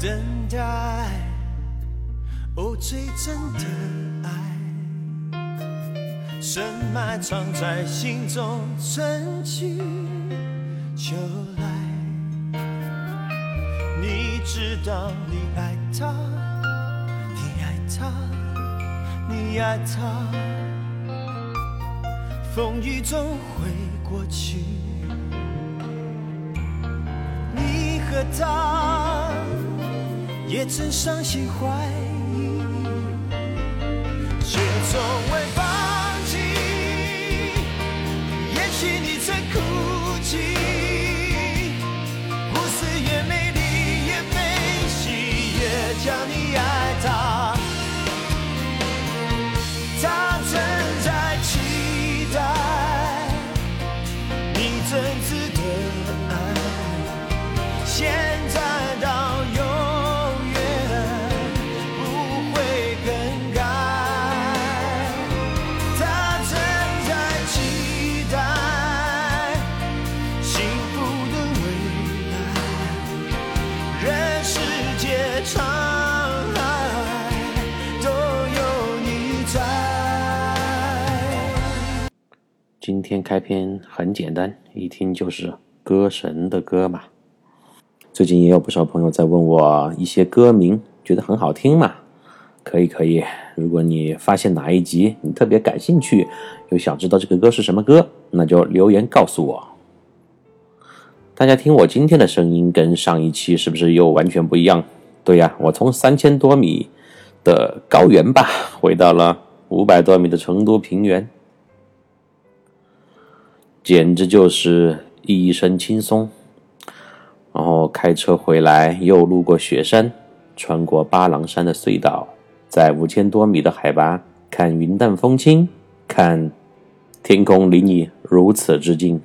等待，哦，最真的爱，深埋藏在心中，春去秋来。你知道你爱他，你爱他，你爱他，风雨总会过去。你和他也曾伤心怀疑，却从未天开篇很简单，一听就是歌神的歌嘛。最近也有不少朋友在问我一些歌名，觉得很好听嘛？可以可以，如果你发现哪一集你特别感兴趣，又想知道这个歌是什么歌，那就留言告诉我。大家听我今天的声音跟上一期是不是又完全不一样？对呀，我从三千多米的高原吧，回到了五百多米的成都平原。简直就是一身轻松。然后开车回来，又路过雪山，穿过巴郎山的隧道，在五千多米的海拔看云淡风轻，看天空离你如此之近，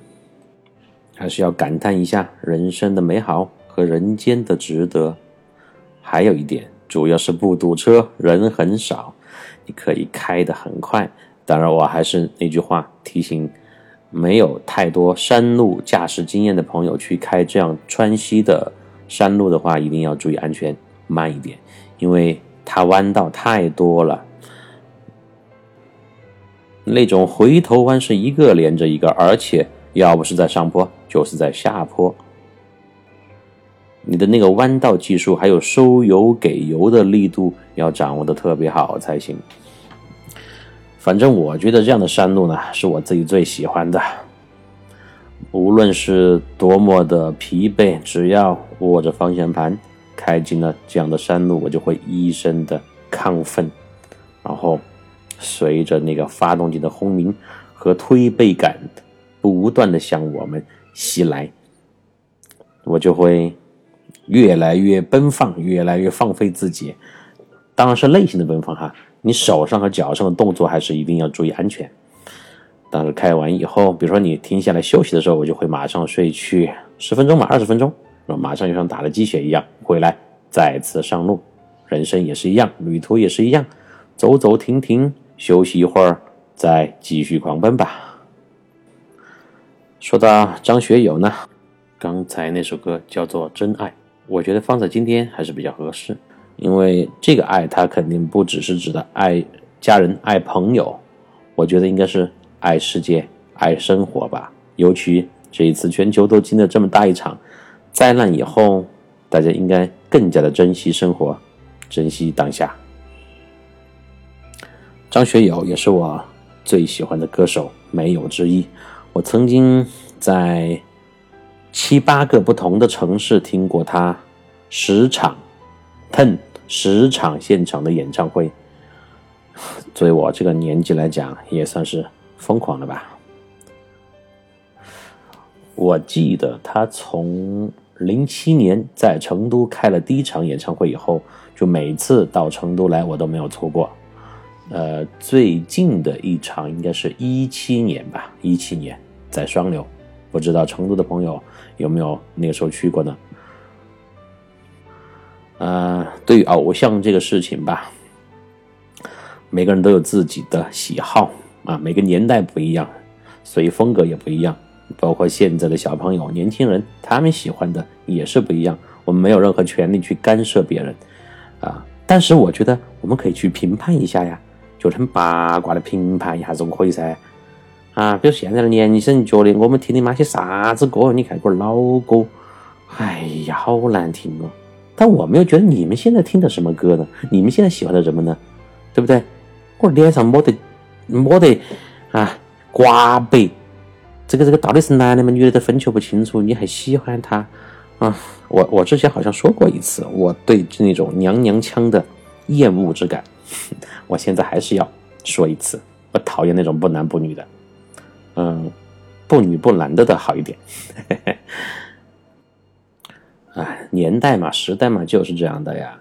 还是要感叹一下人生的美好和人间的值得。还有一点，主要是不堵车，人很少，你可以开得很快。当然，我还是那句话提醒。没有太多山路驾驶经验的朋友去开这样川西的山路的话，一定要注意安全，慢一点，因为它弯道太多了。那种回头弯是一个连着一个，而且要不是在上坡，就是在下坡。你的那个弯道技术还有收油给油的力度要掌握的特别好才行。反正我觉得这样的山路呢，是我自己最喜欢的。无论是多么的疲惫，只要握着方向盘开进了这样的山路，我就会一身的亢奋，然后随着那个发动机的轰鸣和推背感不断的向我们袭来，我就会越来越奔放，越来越放飞自己。当然是内心的奔放哈。你手上和脚上的动作还是一定要注意安全。但是开完以后，比如说你停下来休息的时候，我就会马上睡去十分钟嘛，二十分钟，马上就像打了鸡血一样回来，再次上路。人生也是一样，旅途也是一样，走走停停，休息一会儿，再继续狂奔吧。说到张学友呢，刚才那首歌叫做《真爱》，我觉得放在今天还是比较合适。因为这个爱，它肯定不只是指的爱家人、爱朋友，我觉得应该是爱世界、爱生活吧。尤其这一次全球都经历了这么大一场灾难以后，大家应该更加的珍惜生活，珍惜当下。张学友也是我最喜欢的歌手，没有之一。我曾经在七八个不同的城市听过他十场。ten 十场现场的演唱会，作为我这个年纪来讲，也算是疯狂了吧。我记得他从零七年在成都开了第一场演唱会以后，就每次到成都来，我都没有错过。呃，最近的一场应该是一七年吧，一七年在双流，不知道成都的朋友有没有那个时候去过呢？呃，对于偶像这个事情吧，每个人都有自己的喜好啊，每个年代不一样，所以风格也不一样。包括现在的小朋友、年轻人，他们喜欢的也是不一样。我们没有任何权利去干涉别人啊。但是我觉得我们可以去评判一下呀，就很八卦的评判一下总可以噻。啊，比如现在的年轻人觉得我们听的那些啥子歌，你看个老歌，哎呀，好难听哦。但我没有觉得你们现在听的什么歌呢？你们现在喜欢的什么呢？对不对？我脸上抹的抹的啊，刮白，这个这个到底是男的吗？女的都分清不清楚，你还喜欢他？啊，我我之前好像说过一次，我对那种娘娘腔的厌恶之感，我现在还是要说一次，我讨厌那种不男不女的，嗯，不女不男的的好一点。嘿 嘿哎，年代嘛，时代嘛，就是这样的呀。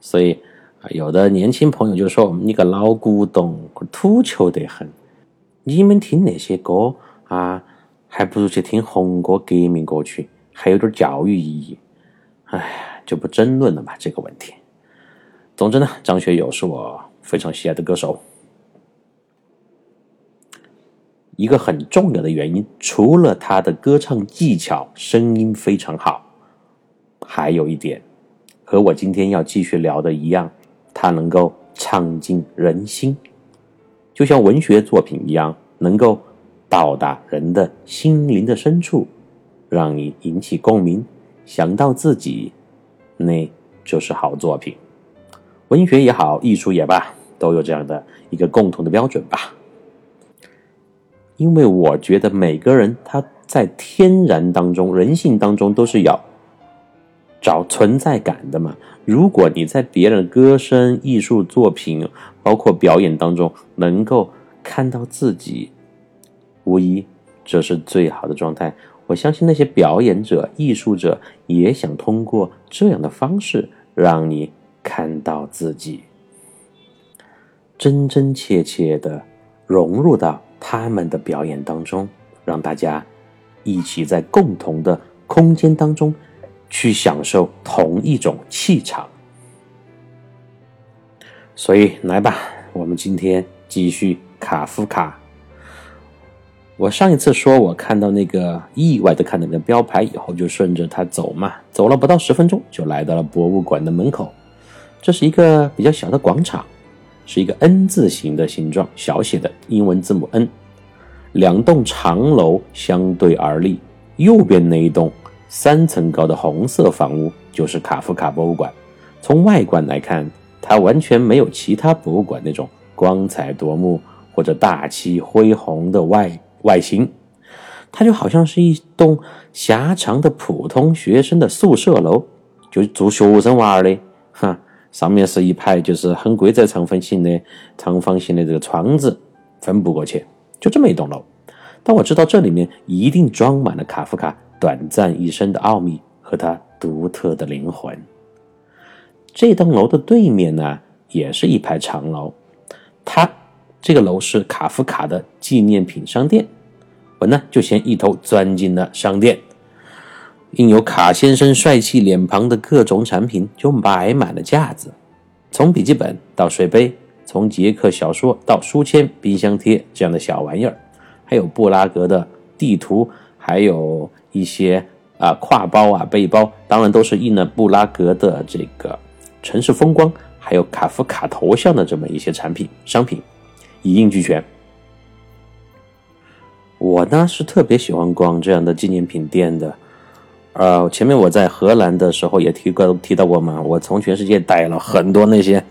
所以啊，有的年轻朋友就说：“你个老古董，土球得很。你们听那些歌啊，还不如去听红歌、革命歌曲。”还有点教育意义，哎，就不争论了吧这个问题。总之呢，张学友是我非常喜爱的歌手。一个很重要的原因，除了他的歌唱技巧、声音非常好，还有一点，和我今天要继续聊的一样，它能够唱进人心，就像文学作品一样，能够到达人的心灵的深处。让你引起共鸣，想到自己，那就是好作品。文学也好，艺术也罢，都有这样的一个共同的标准吧。因为我觉得每个人他在天然当中、人性当中都是要找存在感的嘛。如果你在别人歌声、艺术作品，包括表演当中能够看到自己，无疑这是最好的状态。我相信那些表演者、艺术者也想通过这样的方式让你看到自己，真真切切的融入到他们的表演当中，让大家一起在共同的空间当中去享受同一种气场。所以，来吧，我们今天继续卡夫卡。我上一次说，我看到那个意外的看到那个标牌以后，就顺着它走嘛，走了不到十分钟，就来到了博物馆的门口。这是一个比较小的广场，是一个 N 字形的形状，小写的英文字母 N。两栋长楼相对而立，右边那一栋三层高的红色房屋就是卡夫卡博物馆。从外观来看，它完全没有其他博物馆那种光彩夺目或者大气恢宏的外。外形，它就好像是一栋狭长的普通学生的宿舍楼，就住学生娃儿的，哈，上面是一排就是很规则长方形的长方形的这个窗子分布过去，就这么一栋楼。但我知道这里面一定装满了卡夫卡短暂一生的奥秘和他独特的灵魂。这栋楼的对面呢，也是一排长楼，它这个楼是卡夫卡的纪念品商店。我呢就先一头钻进了商店，印有卡先生帅气脸庞的各种产品就摆满了架子，从笔记本到水杯，从杰克小说到书签、冰箱贴这样的小玩意儿，还有布拉格的地图，还有一些啊挎包啊背包，当然都是印了布拉格的这个城市风光，还有卡夫卡头像的这么一些产品商品，一应俱全。我呢是特别喜欢逛这样的纪念品店的，呃，前面我在荷兰的时候也提过提到过嘛，我从全世界带了很多那些，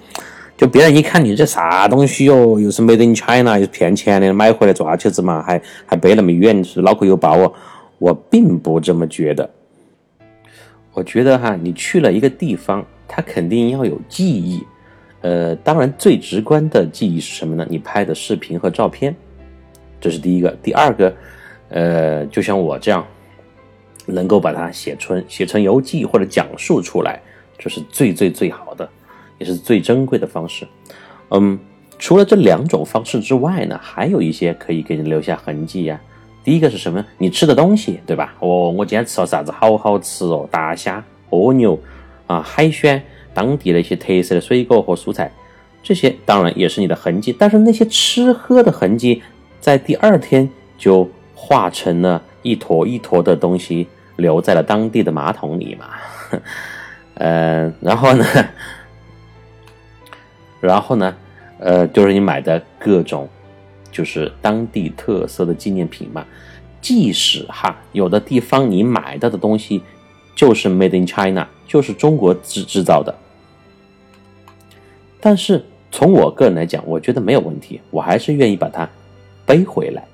就别人一看你这啥东西哟，又是 Made in China，又是骗钱的，买回来做啥子嘛，还还背那么远，是脑壳有包哦。我并不这么觉得，我觉得哈，你去了一个地方，它肯定要有记忆，呃，当然最直观的记忆是什么呢？你拍的视频和照片。这是第一个，第二个，呃，就像我这样，能够把它写成写成游记或者讲述出来，这是最最最好的，也是最珍贵的方式。嗯，除了这两种方式之外呢，还有一些可以给你留下痕迹呀。第一个是什么？你吃的东西，对吧？哦，我今天吃了啥子？好好吃哦，大虾、蜗牛啊，海鲜，当地的一些特色的水果和蔬菜，这些当然也是你的痕迹。但是那些吃喝的痕迹。在第二天就化成了一坨一坨的东西，留在了当地的马桶里嘛。嗯，然后呢，然后呢，呃，就是你买的各种就是当地特色的纪念品嘛。即使哈，有的地方你买到的东西就是 Made in China，就是中国制制造的，但是从我个人来讲，我觉得没有问题，我还是愿意把它背回来。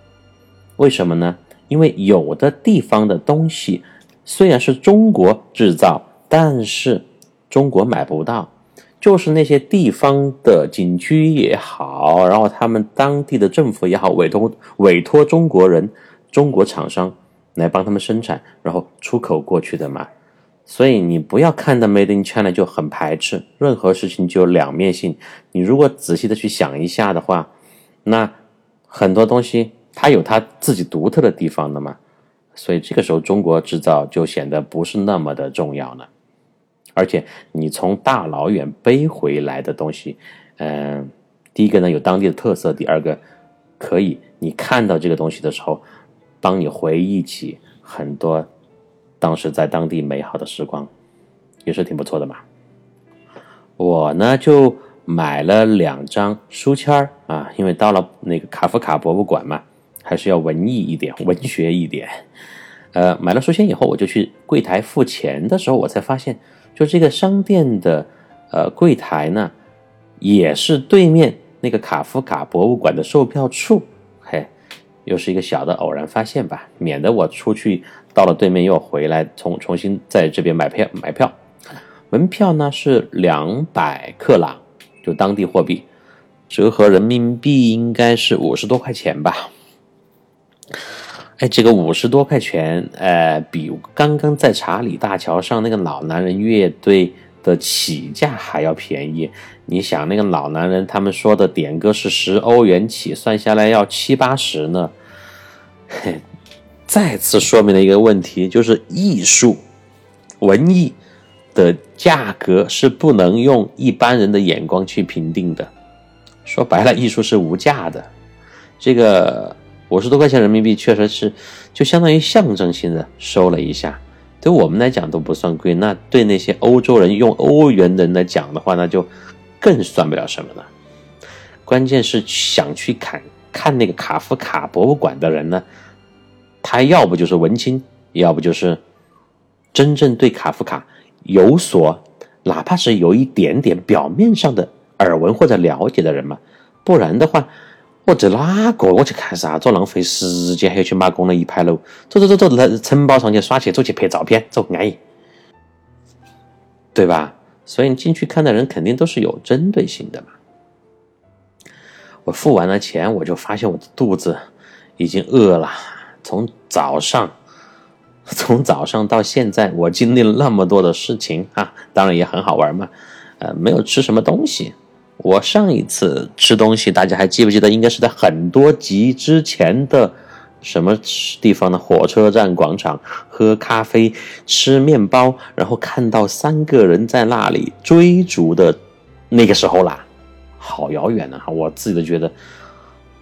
为什么呢？因为有的地方的东西虽然是中国制造，但是中国买不到，就是那些地方的景区也好，然后他们当地的政府也好，委托委托中国人。中国厂商来帮他们生产，然后出口过去的嘛，所以你不要看到 Made in China 就很排斥，任何事情就有两面性。你如果仔细的去想一下的话，那很多东西它有它自己独特的地方的嘛，所以这个时候中国制造就显得不是那么的重要了。而且你从大老远背回来的东西，嗯，第一个呢有当地的特色，第二个可以你看到这个东西的时候。帮你回忆起很多当时在当地美好的时光，也是挺不错的嘛。我呢就买了两张书签儿啊，因为到了那个卡夫卡博物馆嘛，还是要文艺一点、文学一点。呃，买了书签以后，我就去柜台付钱的时候，我才发现，就这个商店的呃柜台呢，也是对面那个卡夫卡博物馆的售票处。嘿又是一个小的偶然发现吧，免得我出去到了对面又回来，重重新在这边买票买票。门票呢是两百克朗，就当地货币，折合人民币应该是五十多块钱吧。哎，这个五十多块钱，呃，比刚刚在查理大桥上那个老男人乐队的起价还要便宜。你想那个老男人，他们说的点歌是十欧元起，算下来要七八十呢。嘿，再次说明了一个问题，就是艺术、文艺的价格是不能用一般人的眼光去评定的。说白了，艺术是无价的。这个五十多块钱人民币，确实是就相当于象征性的收了一下，对我们来讲都不算贵。那对那些欧洲人用欧元的人来讲的话，那就。更算不了什么了。关键是想去看看那个卡夫卡博物馆的人呢，他要不就是文青，要不就是真正对卡夫卡有所，哪怕是有一点点表面上的耳闻或者了解的人嘛。不然的话，我这哪个我去看啥？子？浪费时间，还要去马公了一排楼？走走走走，来城堡上去耍去，走去拍照片，走安逸，对吧？所以你进去看的人肯定都是有针对性的嘛。我付完了钱，我就发现我的肚子已经饿了。从早上，从早上到现在，我经历了那么多的事情啊，当然也很好玩嘛。呃，没有吃什么东西。我上一次吃东西，大家还记不记得？应该是在很多集之前的。什么地方的？火车站广场喝咖啡、吃面包，然后看到三个人在那里追逐的那个时候啦，好遥远啊！我自己都觉得，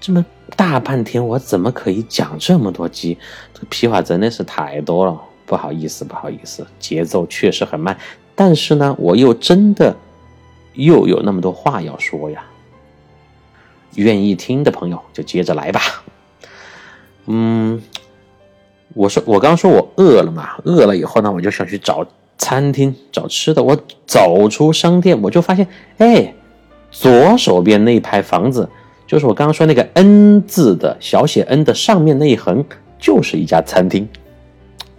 这么大半天，我怎么可以讲这么多集？这个屁话真的是太多了，不好意思，不好意思，节奏确实很慢，但是呢，我又真的又有那么多话要说呀。愿意听的朋友就接着来吧。嗯，我说我刚说我饿了嘛，饿了以后呢，我就想去找餐厅找吃的。我走出商店，我就发现，哎，左手边那一排房子，就是我刚刚说那个 N 字的小写 N 的上面那一横，就是一家餐厅，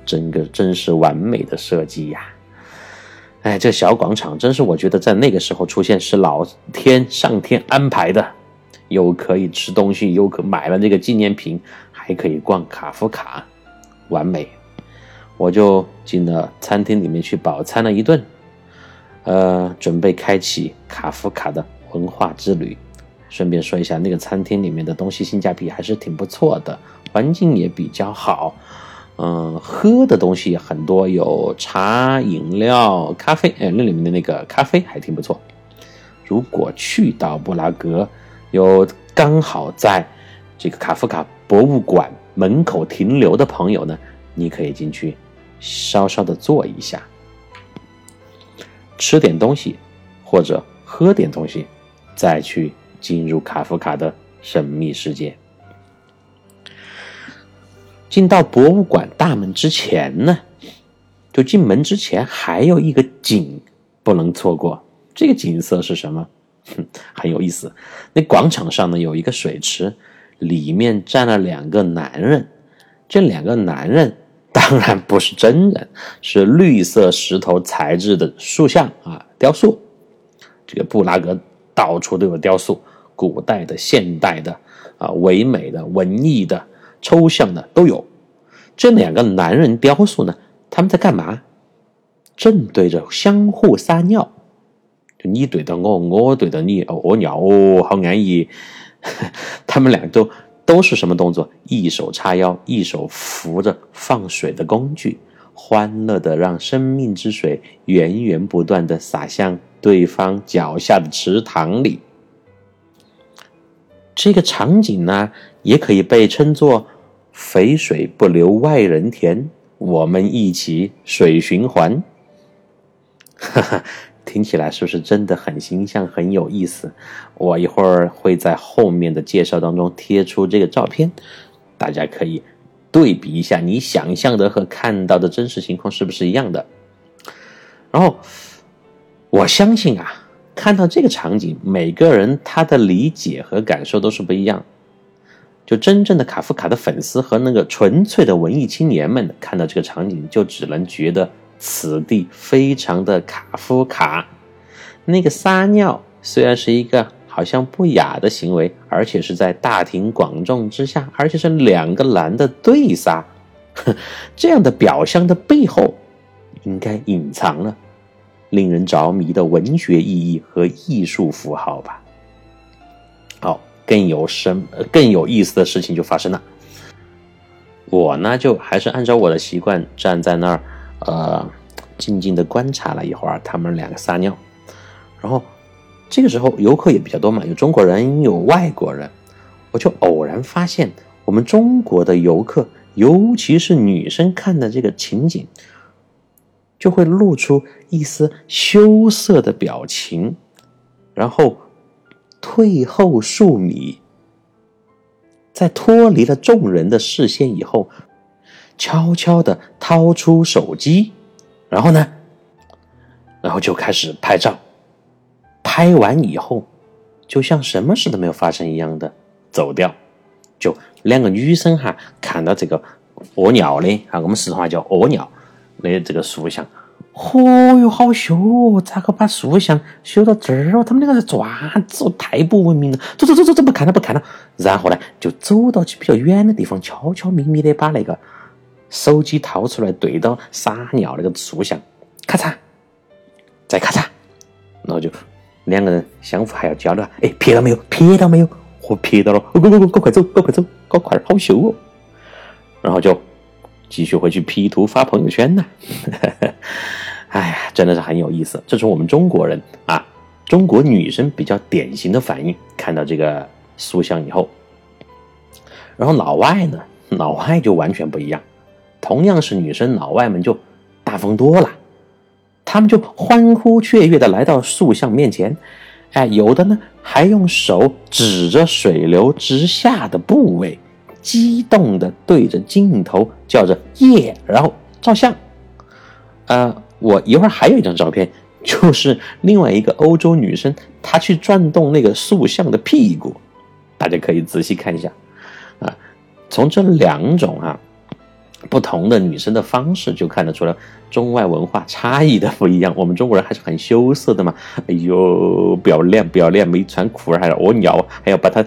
整个真是完美的设计呀！哎，这小广场真是我觉得在那个时候出现是老天上天安排的，又可以吃东西，又可买了那个纪念品。还可以逛卡夫卡，完美！我就进了餐厅里面去饱餐了一顿，呃，准备开启卡夫卡的文化之旅。顺便说一下，那个餐厅里面的东西性价比还是挺不错的，环境也比较好，嗯，喝的东西很多，有茶、饮料、咖啡，哎，那里面的那个咖啡还挺不错。如果去到布拉格，有刚好在这个卡夫卡。博物馆门口停留的朋友呢，你可以进去稍稍的坐一下。吃点东西，或者喝点东西，再去进入卡夫卡的神秘世界。进到博物馆大门之前呢，就进门之前还有一个景不能错过。这个景色是什么？哼，很有意思。那广场上呢有一个水池，里面站了两个男人。这两个男人当然不是真人，是绿色石头材质的塑像啊，雕塑。这个布拉格到处都有雕塑，古代的、现代的啊，唯美的、文艺的。抽象的都有，这两个男人雕塑呢？他们在干嘛？正对着相互撒尿，就你对着我，我对着你，哦，尿哦，好安逸。他们俩都都是什么动作？一手叉腰，一手扶着放水的工具，欢乐的让生命之水源源不断的洒向对方脚下的池塘里。这个场景呢，也可以被称作“肥水不流外人田”，我们一起水循环。哈哈，听起来是不是真的很形象、很有意思？我一会儿会在后面的介绍当中贴出这个照片，大家可以对比一下，你想象的和看到的真实情况是不是一样的？然后，我相信啊。看到这个场景，每个人他的理解和感受都是不一样。就真正的卡夫卡的粉丝和那个纯粹的文艺青年们看到这个场景，就只能觉得此地非常的卡夫卡。那个撒尿虽然是一个好像不雅的行为，而且是在大庭广众之下，而且是两个男的对撒，这样的表象的背后，应该隐藏了。令人着迷的文学意义和艺术符号吧。好，更有深更有意思的事情就发生了。我呢，就还是按照我的习惯站在那儿，呃，静静的观察了一会儿他们两个撒尿。然后这个时候游客也比较多嘛，有中国人，有外国人。我就偶然发现，我们中国的游客，尤其是女生看的这个情景。就会露出一丝羞涩的表情，然后退后数米，在脱离了众人的视线以后，悄悄的掏出手机，然后呢，然后就开始拍照。拍完以后，就像什么事都没有发生一样的走掉。就两个女生哈，看到这个屙尿的啊，我们四川话叫屙尿。的这个塑像，嚯哟，好秀哦！咋个把塑像修到这儿哦？他们两个在做啥子？太不文明了！走走走走走，不看了不看了。然后呢，就走到去比较远的地方，悄悄咪咪的把那个手机掏出来，对到撒尿那个塑像，咔嚓，再咔嚓，然后就两个人相互还要交流，哎，瞥到没有？瞥到没有？嚯，瞥到了！快快快，快快走，快快走，搞快点，好羞哦！然后就。继续回去 P 图发朋友圈呢，哎呀，真的是很有意思。这是我们中国人啊，中国女生比较典型的反应。看到这个塑像以后，然后老外呢，老外就完全不一样。同样是女生，老外们就大方多了，他们就欢呼雀跃的来到塑像面前，哎，有的呢还用手指着水流直下的部位。激动的对着镜头叫着耶，然后照相。呃，我一会儿还有一张照片，就是另外一个欧洲女生，她去转动那个塑像的屁股，大家可以仔细看一下。啊，从这两种啊不同的女生的方式就看得出来，中外文化差异的不一样。我们中国人还是很羞涩的嘛，哎呦，不要脸不要脸，没穿裤儿还要屙尿，还要把它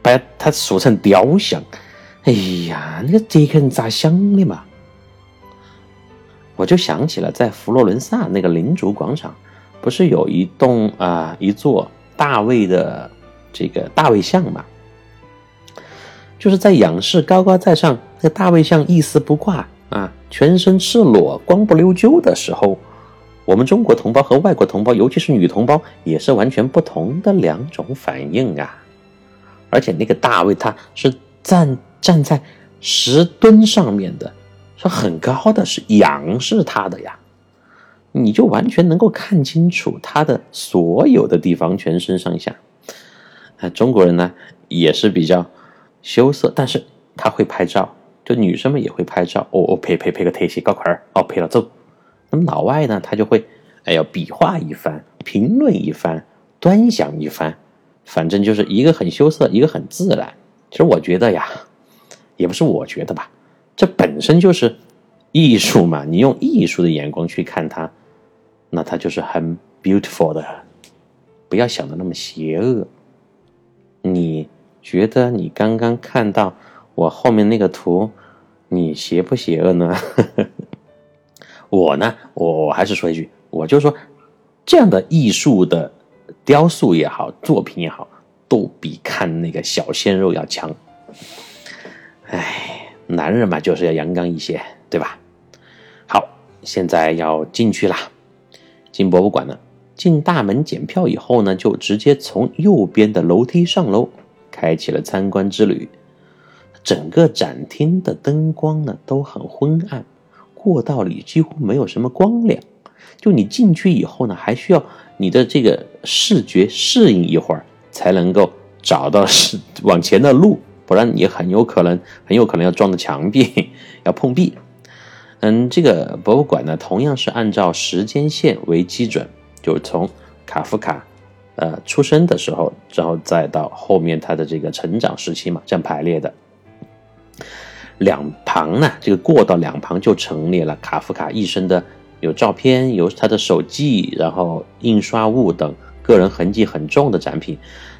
把它塑成雕像。哎呀，那个捷克人咋想的嘛？我就想起了在佛罗伦萨那个领主广场，不是有一栋啊一座大卫的这个大卫像嘛？就是在仰视高高在上，那个大卫像一丝不挂啊，全身赤裸，光不溜秋的时候，我们中国同胞和外国同胞，尤其是女同胞，也是完全不同的两种反应啊！而且那个大卫他是站。站在石墩上面的，是很高的，是仰视他的呀。你就完全能够看清楚他的所有的地方，全身上下。啊，中国人呢也是比较羞涩，但是他会拍照，就女生们也会拍照。哦哦，拍拍拍个特写，搞块儿，哦，拍了走。那么老外呢，他就会哎呀比划一番，评论一番，端详一番，反正就是一个很羞涩，一个很自然。其实我觉得呀，也不是我觉得吧，这本身就是艺术嘛。你用艺术的眼光去看它，那它就是很 beautiful 的。不要想的那么邪恶。你觉得你刚刚看到我后面那个图，你邪不邪恶呢？我呢，我我还是说一句，我就说，这样的艺术的雕塑也好，作品也好，都比看那个小鲜肉要强。哎，男人嘛，就是要阳刚一些，对吧？好，现在要进去啦，进博物馆了。进大门检票以后呢，就直接从右边的楼梯上楼，开启了参观之旅。整个展厅的灯光呢都很昏暗。过道里几乎没有什么光亮，就你进去以后呢，还需要你的这个视觉适应一会儿，才能够找到是往前的路，不然你很有可能很有可能要撞到墙壁，要碰壁。嗯，这个博物馆呢，同样是按照时间线为基准，就是从卡夫卡呃出生的时候，然后再到后面他的这个成长时期嘛，这样排列的。两旁呢，这个过道两旁就陈列了卡夫卡一生的有照片，有他的手记，然后印刷物等个人痕迹很重的展品，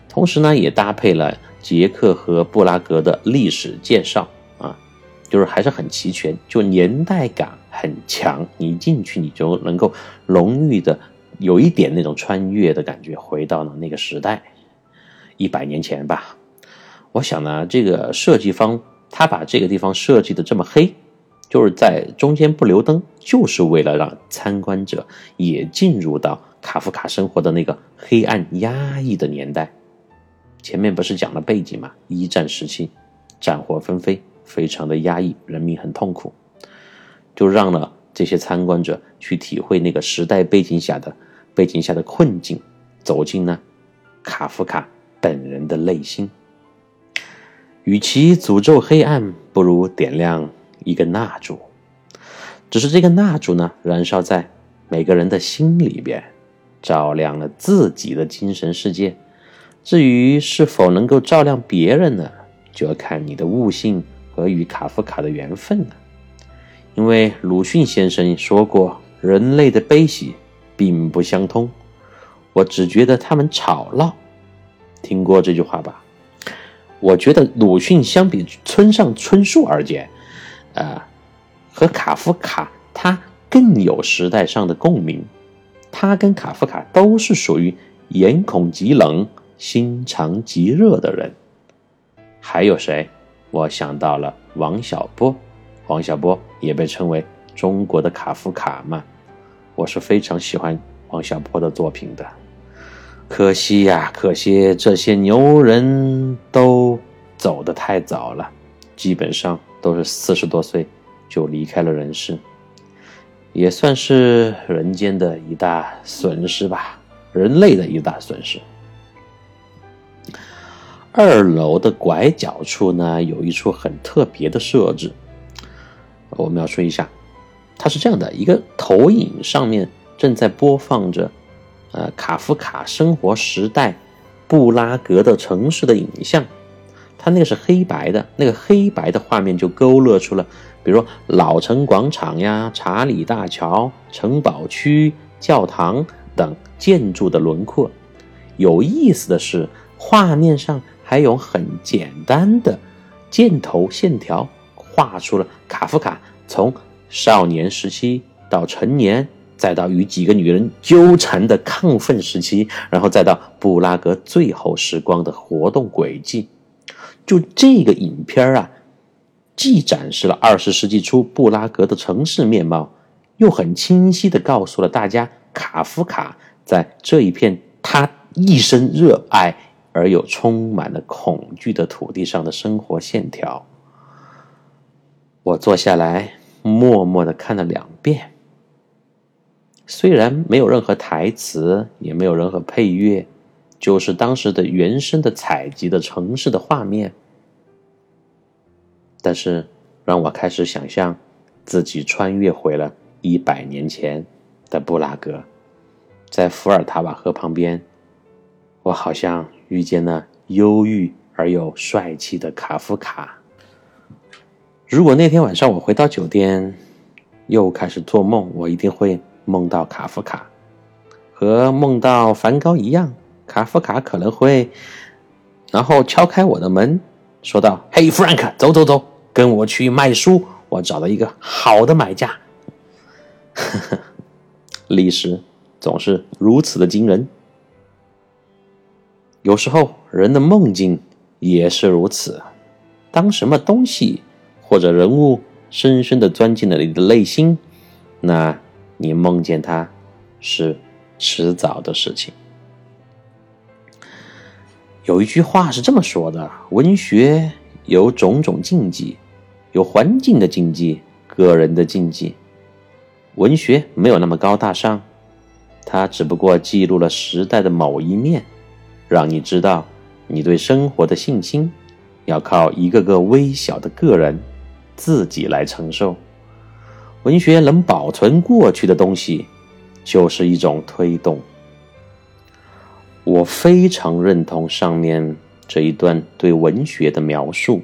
同时呢，也搭配了杰克和布拉格的历史介绍啊，就是还是很齐全，就年代感很强。你一进去，你就能够浓郁的有一点那种穿越的感觉，回到了那个时代，一百年前吧。我想呢，这个设计方。他把这个地方设计的这么黑，就是在中间不留灯，就是为了让参观者也进入到卡夫卡生活的那个黑暗压抑的年代。前面不是讲了背景嘛？一战时期，战火纷飞，非常的压抑，人民很痛苦，就让了这些参观者去体会那个时代背景下的背景下的困境，走进呢卡夫卡本人的内心。与其诅咒黑暗，不如点亮一根蜡烛。只是这个蜡烛呢，燃烧在每个人的心里边，照亮了自己的精神世界。至于是否能够照亮别人呢，就要看你的悟性和与卡夫卡的缘分了。因为鲁迅先生说过，人类的悲喜并不相通，我只觉得他们吵闹。听过这句话吧？我觉得鲁迅相比村上春树而言，呃，和卡夫卡他更有时代上的共鸣。他跟卡夫卡都是属于眼孔极冷、心肠极热的人。还有谁？我想到了王小波。王小波也被称为中国的卡夫卡嘛。我是非常喜欢王小波的作品的。可惜呀，可惜这些牛人都走得太早了，基本上都是四十多岁就离开了人世，也算是人间的一大损失吧，人类的一大损失。二楼的拐角处呢，有一处很特别的设置，我们要说一下，它是这样的一个投影，上面正在播放着。呃，卡夫卡生活时代，布拉格的城市的影像，它那个是黑白的，那个黑白的画面就勾勒出了，比如说老城广场呀、查理大桥、城堡区、教堂等建筑的轮廓。有意思的是，画面上还有很简单的箭头线条，画出了卡夫卡从少年时期到成年。再到与几个女人纠缠的亢奋时期，然后再到布拉格最后时光的活动轨迹，就这个影片啊，既展示了二十世纪初布拉格的城市面貌，又很清晰的告诉了大家卡夫卡在这一片他一生热爱而又充满了恐惧的土地上的生活线条。我坐下来，默默的看了两遍。虽然没有任何台词，也没有任何配乐，就是当时的原声的采集的城市的画面，但是让我开始想象自己穿越回了一百年前的布拉格，在伏尔塔瓦河旁边，我好像遇见了忧郁而又帅气的卡夫卡。如果那天晚上我回到酒店，又开始做梦，我一定会梦到卡夫卡，和梦到梵高一样。卡夫卡可能会，然后敲开我的门，说道：“嘿，Frank，走走走，跟我去卖书，我找到一个好的买家。” 历史总是如此的惊人，有时候人的梦境也是如此。当什么东西？或者人物深深的钻进了你的内心，那你梦见他是迟早的事情。有一句话是这么说的：文学有种种禁忌，有环境的禁忌，个人的禁忌。文学没有那么高大上，它只不过记录了时代的某一面，让你知道你对生活的信心要靠一个个微小的个人。自己来承受。文学能保存过去的东西，就是一种推动。我非常认同上面这一段对文学的描述。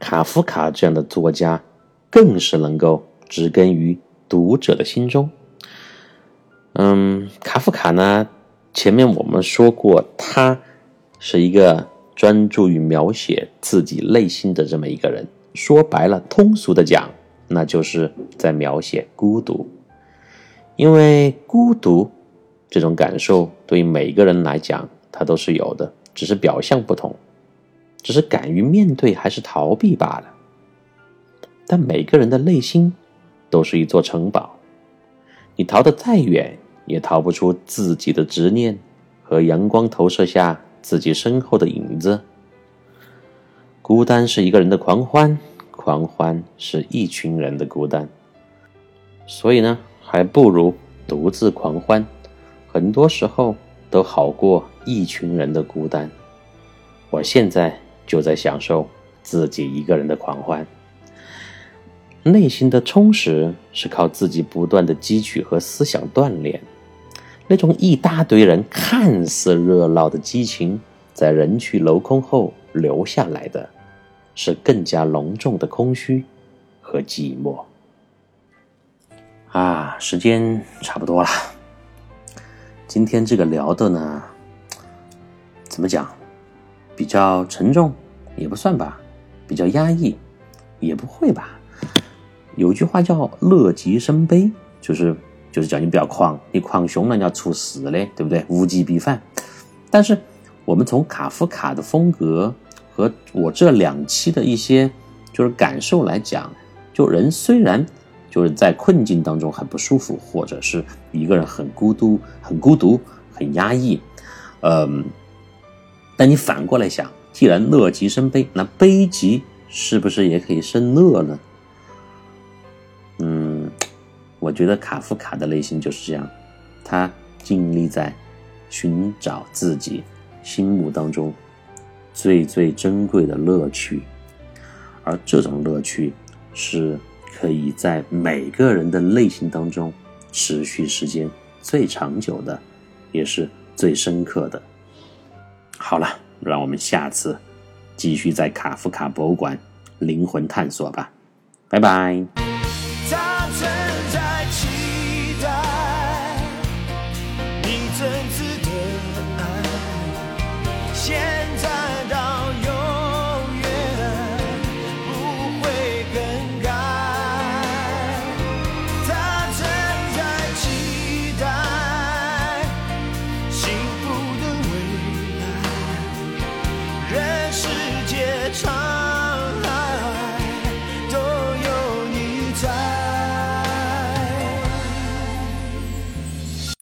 卡夫卡这样的作家，更是能够植根于读者的心中。嗯，卡夫卡呢，前面我们说过，他是一个专注于描写自己内心的这么一个人。说白了，通俗的讲，那就是在描写孤独。因为孤独这种感受，对于每个人来讲，他都是有的，只是表象不同，只是敢于面对还是逃避罢了。但每个人的内心都是一座城堡，你逃得再远，也逃不出自己的执念和阳光投射下自己身后的影子。孤单是一个人的狂欢，狂欢是一群人的孤单。所以呢，还不如独自狂欢，很多时候都好过一群人的孤单。我现在就在享受自己一个人的狂欢。内心的充实是靠自己不断的汲取和思想锻炼。那种一大堆人看似热闹的激情，在人去楼空后留下来的。是更加隆重的空虚和寂寞啊！时间差不多了，今天这个聊的呢，怎么讲？比较沉重也不算吧，比较压抑也不会吧。有句话叫“乐极生悲”，就是就是叫你不要狂，你狂凶了你要出事嘞，对不对？物极必反。但是我们从卡夫卡的风格。和我这两期的一些就是感受来讲，就人虽然就是在困境当中很不舒服，或者是一个人很孤独、很孤独、很压抑，嗯，但你反过来想，既然乐极生悲，那悲极是不是也可以生乐呢？嗯，我觉得卡夫卡的内心就是这样，他尽力在寻找自己心目当中。最最珍贵的乐趣，而这种乐趣是可以在每个人的内心当中持续时间最长久的，也是最深刻的。好了，让我们下次继续在卡夫卡博物馆灵魂探索吧，拜拜。